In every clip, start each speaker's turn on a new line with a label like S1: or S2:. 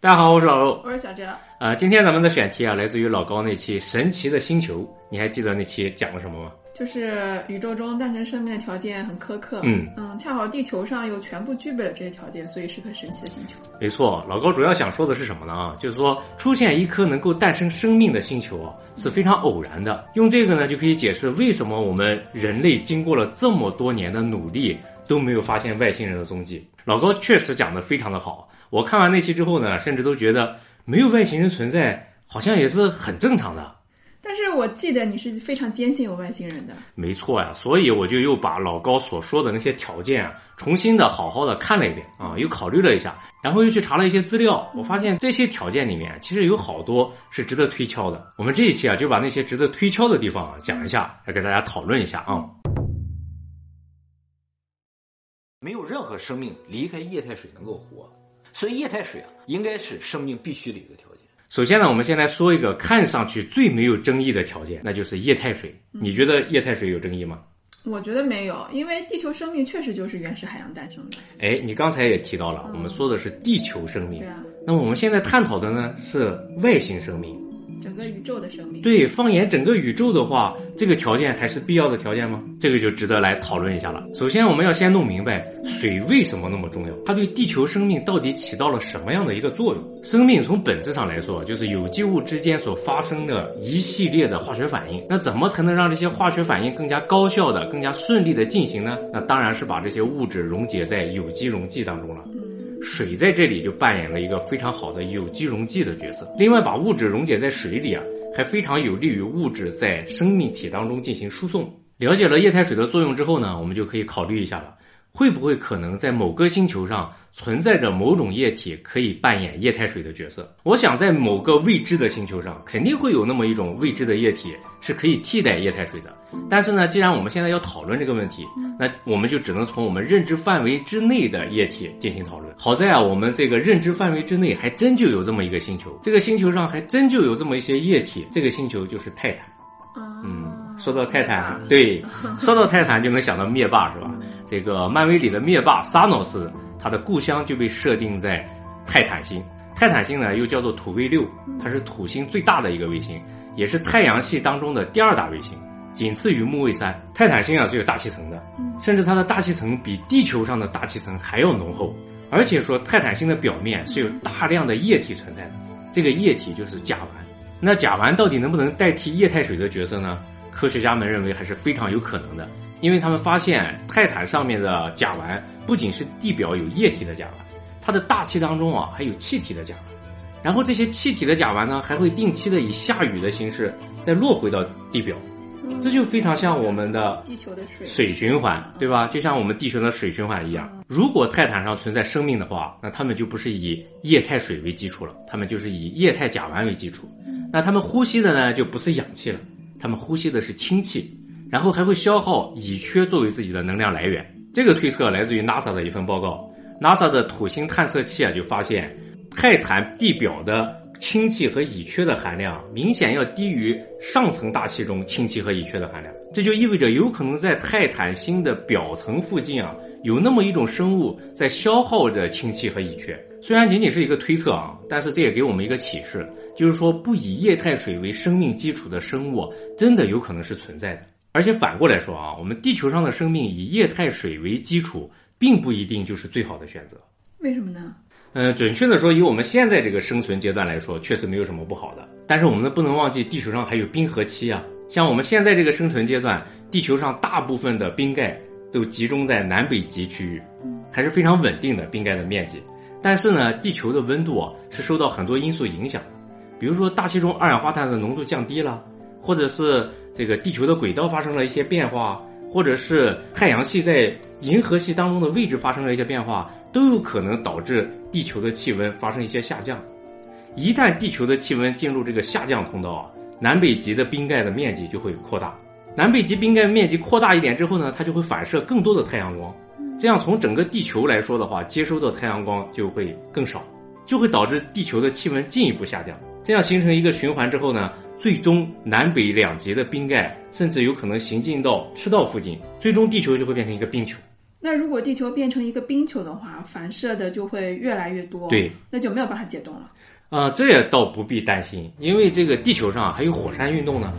S1: 大家好，我是老欧。
S2: 我是小哲。
S1: 呃，今天咱们的选题啊，来自于老高那期《神奇的星球》，你还记得那期讲了什么吗？
S2: 就是宇宙中诞生生命的条件很苛刻，
S1: 嗯
S2: 嗯，恰好地球上又全部具备了这些条件，所以是颗神奇的星球。
S1: 没错，老高主要想说的是什么呢？啊，就是说出现一颗能够诞生生命的星球啊，是非常偶然的。用这个呢，就可以解释为什么我们人类经过了这么多年的努力都没有发现外星人的踪迹。老高确实讲的非常的好，我看完那期之后呢，甚至都觉得没有外星人存在，好像也是很正常的。
S2: 但是我记得你是非常坚信有外星人的。
S1: 没错呀，所以我就又把老高所说的那些条件啊，重新的好好的看了一遍啊，又考虑了一下，然后又去查了一些资料，我发现这些条件里面其实有好多是值得推敲的。我们这一期啊，就把那些值得推敲的地方啊讲一下，来给大家讨论一下啊。
S3: 没有任何生命离开液态水能够活，所以液态水啊，应该是生命必须的一个条件。
S1: 首先呢，我们先来说一个看上去最没有争议的条件，那就是液态水。你觉得液态水有争议吗？
S2: 我觉得没有，因为地球生命确实就是原始海洋诞生的。
S1: 哎，你刚才也提到了，我们说的是地球生命
S2: 对，啊，
S1: 那么我们现在探讨的呢是外星生命。
S2: 整个宇宙的生命。
S1: 对，放眼整个宇宙的话，这个条件还是必要的条件吗？这个就值得来讨论一下了。首先，我们要先弄明白水为什么那么重要，它对地球生命到底起到了什么样的一个作用？生命从本质上来说，就是有机物之间所发生的一系列的化学反应。那怎么才能让这些化学反应更加高效的、更加顺利的进行呢？那当然是把这些物质溶解在有机溶剂当中了。水在这里就扮演了一个非常好的有机溶剂的角色。另外，把物质溶解在水里啊，还非常有利于物质在生命体当中进行输送。了解了液态水的作用之后呢，我们就可以考虑一下了，会不会可能在某个星球上存在着某种液体可以扮演液态水的角色？我想在某个未知的星球上，肯定会有那么一种未知的液体是可以替代液态水的。但是呢，既然我们现在要讨论这个问题，那我们就只能从我们认知范围之内的液体进行讨论。好在啊，我们这个认知范围之内还真就有这么一个星球，这个星球上还真就有这么一些液体。这个星球就是泰坦。嗯，说到泰坦，对，说到泰坦就能想到灭霸是吧？这个漫威里的灭霸萨诺斯，他的故乡就被设定在泰坦星。泰坦星呢，又叫做土卫六，它是土星最大的一个卫星，也是太阳系当中的第二大卫星，仅次于木卫三。泰坦星啊是有大气层的，甚至它的大气层比地球上的大气层还要浓厚。而且说泰坦星的表面是有大量的液体存在的，这个液体就是甲烷。那甲烷到底能不能代替液态水的角色呢？科学家们认为还是非常有可能的，因为他们发现泰坦上面的甲烷不仅是地表有液体的甲烷，它的大气当中啊还有气体的甲烷，然后这些气体的甲烷呢还会定期的以下雨的形式再落回到地表，这就非常像我们的
S2: 地球的水。
S1: 水循环，对吧？就像我们地球的水循环一样。如果泰坦上存在生命的话，那他们就不是以液态水为基础了，他们就是以液态甲烷为基础。那他们呼吸的呢，就不是氧气了，他们呼吸的是氢气，然后还会消耗乙炔作为自己的能量来源。这个推测来自于 NASA 的一份报告，NASA 的土星探测器啊就发现，泰坦地表的氢气和乙炔的含量明显要低于上层大气中氢气和乙炔的含量，这就意味着有可能在泰坦星的表层附近啊，有那么一种生物在消耗着氢气和乙炔。虽然仅仅是一个推测啊，但是这也给我们一个启示，就是说不以液态水为生命基础的生物真的有可能是存在的。而且反过来说啊，我们地球上的生命以液态水为基础，并不一定就是最好的选择。
S2: 为什么呢？
S1: 嗯，准确的说，以我们现在这个生存阶段来说，确实没有什么不好的。但是我们，不能忘记地球上还有冰河期啊。像我们现在这个生存阶段，地球上大部分的冰盖都集中在南北极区域，还是非常稳定的冰盖的面积。但是呢，地球的温度啊是受到很多因素影响的，比如说大气中二氧化碳的浓度降低了，或者是这个地球的轨道发生了一些变化，或者是太阳系在银河系当中的位置发生了一些变化，都有可能导致地球的气温发生一些下降。一旦地球的气温进入这个下降通道啊，南北极的冰盖的面积就会扩大。南北极冰盖面积扩大一点之后呢，它就会反射更多的太阳光，这样从整个地球来说的话，接收到太阳光就会更少，就会导致地球的气温进一步下降。这样形成一个循环之后呢，最终南北两极的冰盖甚至有可能行进到赤道附近，最终地球就会变成一个冰球。
S2: 那如果地球变成一个冰球的话，反射的就会越来越多，
S1: 对，
S2: 那就没有办法解冻了。
S1: 啊，这也倒不必担心，因为这个地球上还有火山运动呢，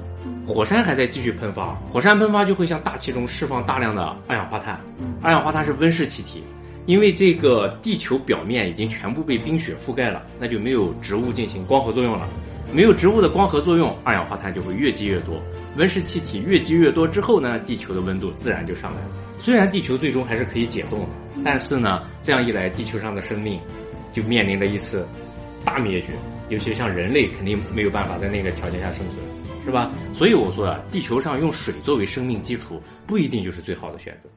S1: 火山还在继续喷发，火山喷发就会向大气中释放大量的二氧化碳，二氧化碳是温室气体，因为这个地球表面已经全部被冰雪覆盖了，那就没有植物进行光合作用了，没有植物的光合作用，二氧化碳就会越积越多，温室气体越积越多之后呢，地球的温度自然就上来了。虽然地球最终还是可以解冻的，但是呢，这样一来，地球上的生命就面临了一次。大灭绝，尤其像人类肯定没有办法在那个条件下生存，是吧？所以我说啊，地球上用水作为生命基础不一定就是最好的选择。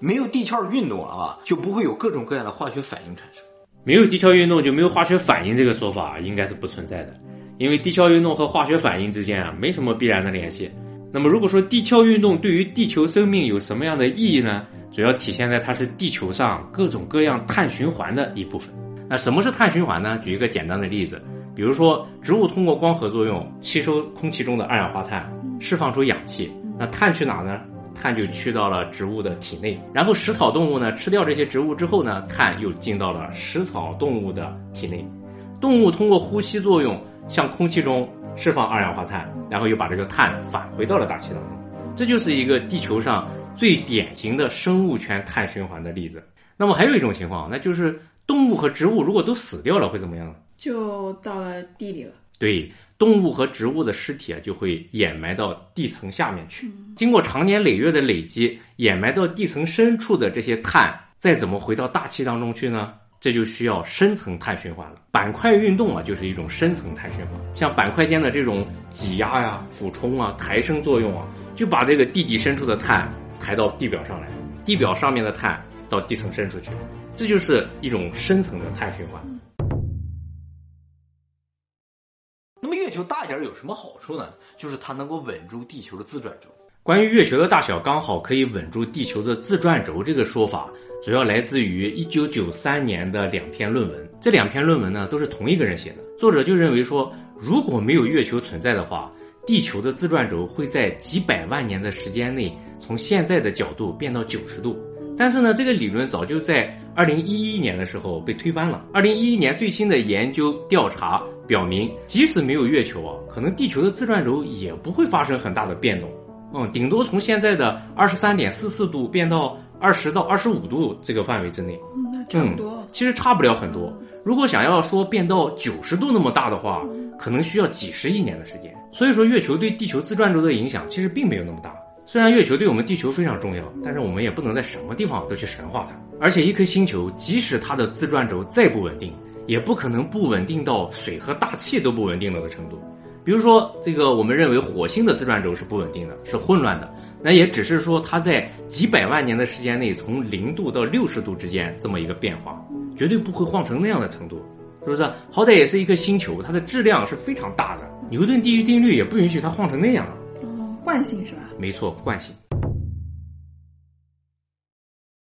S3: 没有地壳运动啊，就不会有各种各样的化学反应产生。
S1: 没有地壳运动就没有化学反应，这个说法应该是不存在的，因为地壳运动和化学反应之间啊没什么必然的联系。那么如果说地壳运动对于地球生命有什么样的意义呢？主要体现在它是地球上各种各样碳循环的一部分。那什么是碳循环呢？举一个简单的例子，比如说植物通过光合作用吸收空气中的二氧化碳，释放出氧气。那碳去哪呢？碳就去到了植物的体内。然后食草动物呢吃掉这些植物之后呢，碳又进到了食草动物的体内。动物通过呼吸作用向空气中释放二氧化碳，然后又把这个碳返回到了大气当中。这就是一个地球上。最典型的生物圈碳循环的例子。那么还有一种情况，那就是动物和植物如果都死掉了，会怎么样呢？
S2: 就到了地里了。
S1: 对，动物和植物的尸体啊，就会掩埋到地层下面去。经过长年累月的累积，掩埋到地层深处的这些碳，再怎么回到大气当中去呢？这就需要深层碳循环了。板块运动啊，就是一种深层碳循环。像板块间的这种挤压呀、俯冲啊、抬升作用啊，就把这个地底深处的碳。抬到地表上来，地表上面的碳到地层深处去，这就是一种深层的碳循环。
S3: 球大点有什么好处呢？就是它能够稳住地球的自转轴。
S1: 关于月球的大小刚好可以稳住地球的自转轴这个说法，主要来自于一九九三年的两篇论文。这两篇论文呢都是同一个人写的，作者就认为说，如果没有月球存在的话。地球的自转轴会在几百万年的时间内从现在的角度变到九十度，但是呢，这个理论早就在二零一一年的时候被推翻了。二零一一年最新的研究调查表明，即使没有月球啊，可能地球的自转轴也不会发生很大的变动，嗯，顶多从现在的二十三点四四度变到二十到二十五度这个范围之内。
S2: 嗯，那差不多。
S1: 其实差不了很多。如果想要说变到九十度那么大的话，可能需要几十亿年的时间。所以说，月球对地球自转轴的影响其实并没有那么大。虽然月球对我们地球非常重要，但是我们也不能在什么地方都去神化它。而且，一颗星球即使它的自转轴再不稳定，也不可能不稳定到水和大气都不稳定了的程度。比如说，这个我们认为火星的自转轴是不稳定的，是混乱的，那也只是说它在几百万年的时间内从零度到六十度之间这么一个变化，绝对不会晃成那样的程度，是不是？好歹也是一颗星球，它的质量是非常大的。牛顿第一定律也不允许它晃成那样。
S2: 哦，惯性是吧？
S1: 没错，惯性。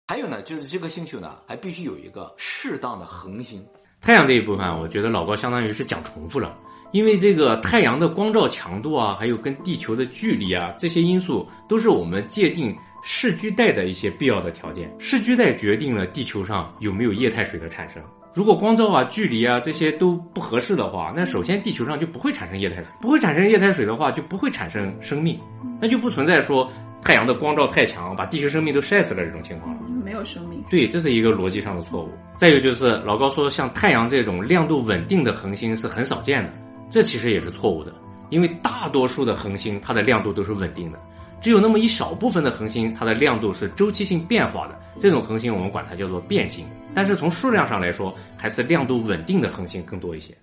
S3: 还有呢，就是这个星球呢，还必须有一个适当的恒星。
S1: 太阳这一部分，我觉得老高相当于是讲重复了，因为这个太阳的光照强度啊，还有跟地球的距离啊，这些因素都是我们界定视居带的一些必要的条件。视居带决定了地球上有没有液态水的产生。如果光照啊、距离啊这些都不合适的话，那首先地球上就不会产生液态水，不会产生液态水的话，就不会产生生命，那就不存在说太阳的光照太强，把地球生命都晒死了这种情况了。
S2: 没有生命。
S1: 对，这是一个逻辑上的错误。再有就是老高说，像太阳这种亮度稳定的恒星是很少见的，这其实也是错误的，因为大多数的恒星它的亮度都是稳定的。只有那么一少部分的恒星，它的亮度是周期性变化的。这种恒星我们管它叫做变星。但是从数量上来说，还是亮度稳定的恒星更多一些。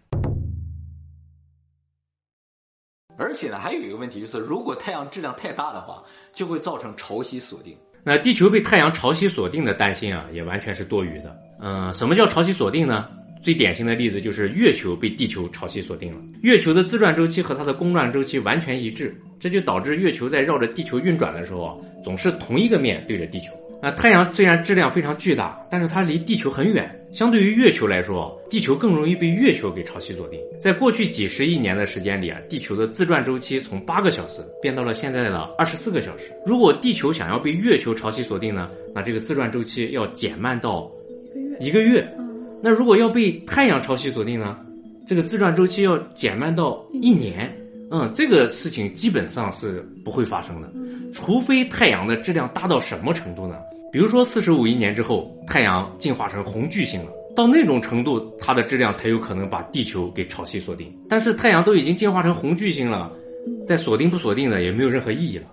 S3: 而且呢，还有一个问题就是，如果太阳质量太大的话，就会造成潮汐锁定。
S1: 那地球被太阳潮汐锁定的担心啊，也完全是多余的。嗯，什么叫潮汐锁定呢？最典型的例子就是月球被地球潮汐锁定了。月球的自转周期和它的公转周期完全一致，这就导致月球在绕着地球运转的时候啊，总是同一个面对着地球。啊，太阳虽然质量非常巨大，但是它离地球很远。相对于月球来说，地球更容易被月球给潮汐锁定。在过去几十亿年的时间里啊，地球的自转周期从八个小时变到了现在的二十四个小时。如果地球想要被月球潮汐锁定呢，那这个自转周期要减慢到一个月。那如果要被太阳潮汐锁定呢，这个自转周期要减慢到一年。嗯，这个事情基本上是不会发生的，除非太阳的质量大到什么程度呢？比如说四十五亿年之后，太阳进化成红巨星了，到那种程度，它的质量才有可能把地球给潮汐锁定。但是太阳都已经进化成红巨星了，再锁定不锁定的也没有任何意义了。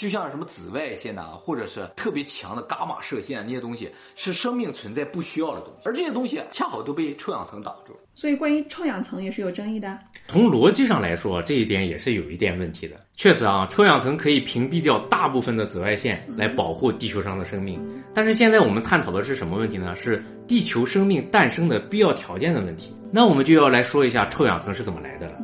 S3: 就像什么紫外线呐，或者是特别强的伽马射线那些东西，是生命存在不需要的东西，而这些东西恰好都被臭氧层挡住。
S2: 所以，关于臭氧层也是有争议的。
S1: 从逻辑上来说，这一点也是有一点问题的。确实啊，臭氧层可以屏蔽掉大部分的紫外线，来保护地球上的生命。但是现在我们探讨的是什么问题呢？是地球生命诞生的必要条件的问题。那我们就要来说一下臭氧层是怎么来的了。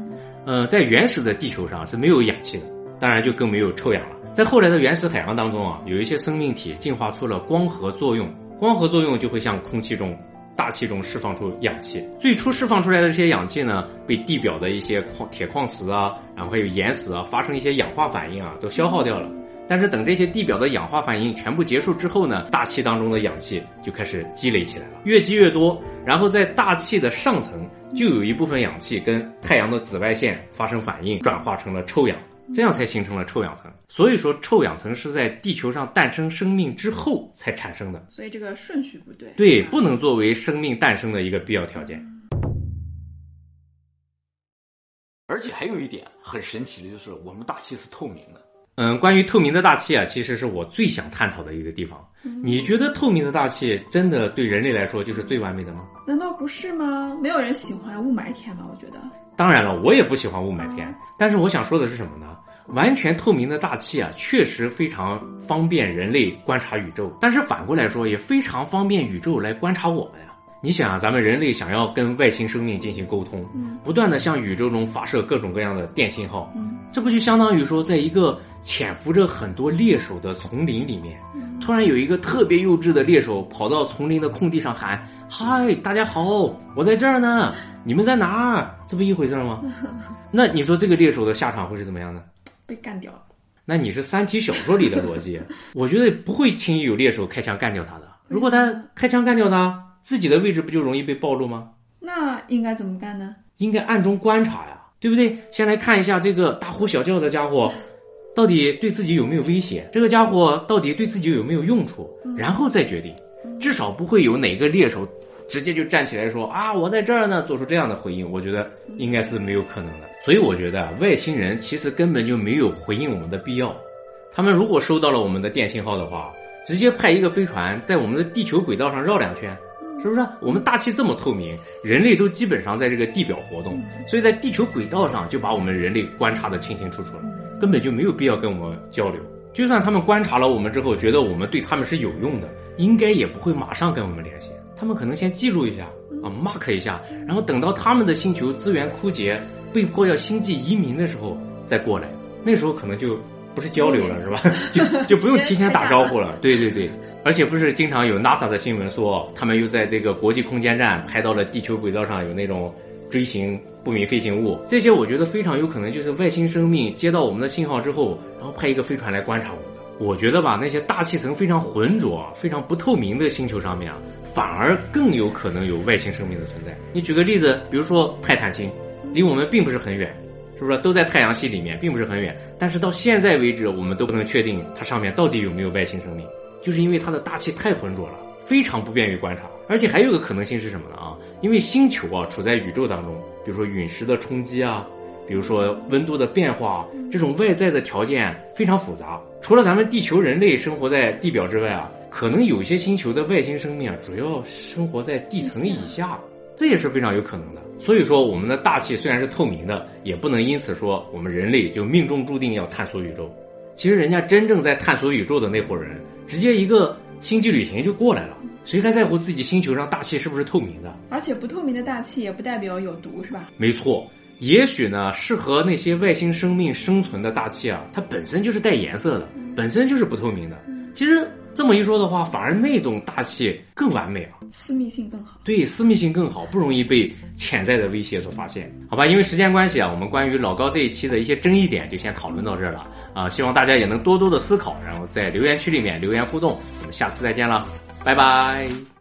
S1: 嗯，在原始的地球上是没有氧气的，当然就更没有臭氧了。在后来的原始海洋当中啊，有一些生命体进化出了光合作用，光合作用就会向空气中、大气中释放出氧气。最初释放出来的这些氧气呢，被地表的一些矿、铁矿石啊，然后还有岩石啊，发生一些氧化反应啊，都消耗掉了。但是等这些地表的氧化反应全部结束之后呢，大气当中的氧气就开始积累起来了，越积越多，然后在大气的上层就有一部分氧气跟太阳的紫外线发生反应，转化成了臭氧。这样才形成了臭氧层。所以说，臭氧层是在地球上诞生生命之后才产生的。
S2: 所以这个顺序不对。
S1: 对，不能作为生命诞生的一个必要条件。
S3: 而且还有一点很神奇的就是，我们大气是透明的。
S1: 嗯，关于透明的大气啊，其实是我最想探讨的一个地方。你觉得透明的大气真的对人类来说就是最完美的吗？
S2: 难道不是吗？没有人喜欢雾霾天吧？我觉得。
S1: 当然了，我也不喜欢雾霾天。但是我想说的是什么呢？完全透明的大气啊，确实非常方便人类观察宇宙。但是反过来说，也非常方便宇宙来观察我们呀。你想啊，咱们人类想要跟外星生命进行沟通，不断的向宇宙中发射各种各样的电信号，这不就相当于说，在一个潜伏着很多猎手的丛林里面，突然有一个特别幼稚的猎手跑到丛林的空地上喊：“嗨，大家好，我在这儿呢，你们在哪儿？”这不一回事吗？那你说这个猎手的下场会是怎么样的？
S2: 被干掉了。
S1: 那你是三体小说里的逻辑，我觉得不会轻易有猎手开枪干掉他的。如果他开枪干掉他。自己的位置不就容易被暴露吗？
S2: 那应该怎么干呢？
S1: 应该暗中观察呀，对不对？先来看一下这个大呼小叫的家伙，到底对自己有没有威胁？这个家伙到底对自己有没有用处？然后再决定。至少不会有哪个猎手直接就站起来说啊，我在这儿呢，做出这样的回应。我觉得应该是没有可能的。所以我觉得外星人其实根本就没有回应我们的必要。他们如果收到了我们的电信号的话，直接派一个飞船在我们的地球轨道上绕两圈。是不是我们大气这么透明，人类都基本上在这个地表活动，所以在地球轨道上就把我们人类观察的清清楚楚了，根本就没有必要跟我们交流。就算他们观察了我们之后，觉得我们对他们是有用的，应该也不会马上跟我们联系。他们可能先记录一下啊，mark 一下，然后等到他们的星球资源枯竭，被迫要星际移民的时候再过来，那时候可能就。不是交流了是吧？就就不用提前打招呼了。对对对，而且不是经常有 NASA 的新闻说，他们又在这个国际空间站拍到了地球轨道上有那种锥形不明飞行物。这些我觉得非常有可能就是外星生命接到我们的信号之后，然后派一个飞船来观察我们。我觉得吧，那些大气层非常浑浊、非常不透明的星球上面啊，反而更有可能有外星生命的存在。你举个例子，比如说泰坦星，离我们并不是很远。是不是都在太阳系里面，并不是很远？但是到现在为止，我们都不能确定它上面到底有没有外星生命，就是因为它的大气太浑浊了，非常不便于观察。而且还有个可能性是什么呢？啊，因为星球啊处在宇宙当中，比如说陨石的冲击啊，比如说温度的变化，这种外在的条件非常复杂。除了咱们地球人类生活在地表之外啊，可能有些星球的外星生命啊，主要生活在地层以下。这也是非常有可能的。所以说，我们的大气虽然是透明的，也不能因此说我们人类就命中注定要探索宇宙。其实，人家真正在探索宇宙的那伙人，直接一个星际旅行就过来了。谁还在乎自己星球上大气是不是透明的？
S2: 而且，不透明的大气也不代表有毒，是吧？
S1: 没错，也许呢，适合那些外星生命生存的大气啊，它本身就是带颜色的。本身就是不透明的。其实这么一说的话，反而那种大气更完美啊，
S2: 私密性更好。
S1: 对，私密性更好，不容易被潜在的威胁所发现。好吧，因为时间关系啊，我们关于老高这一期的一些争议点就先讨论到这儿了啊，希望大家也能多多的思考，然后在留言区里面留言互动。我们下次再见了，拜拜。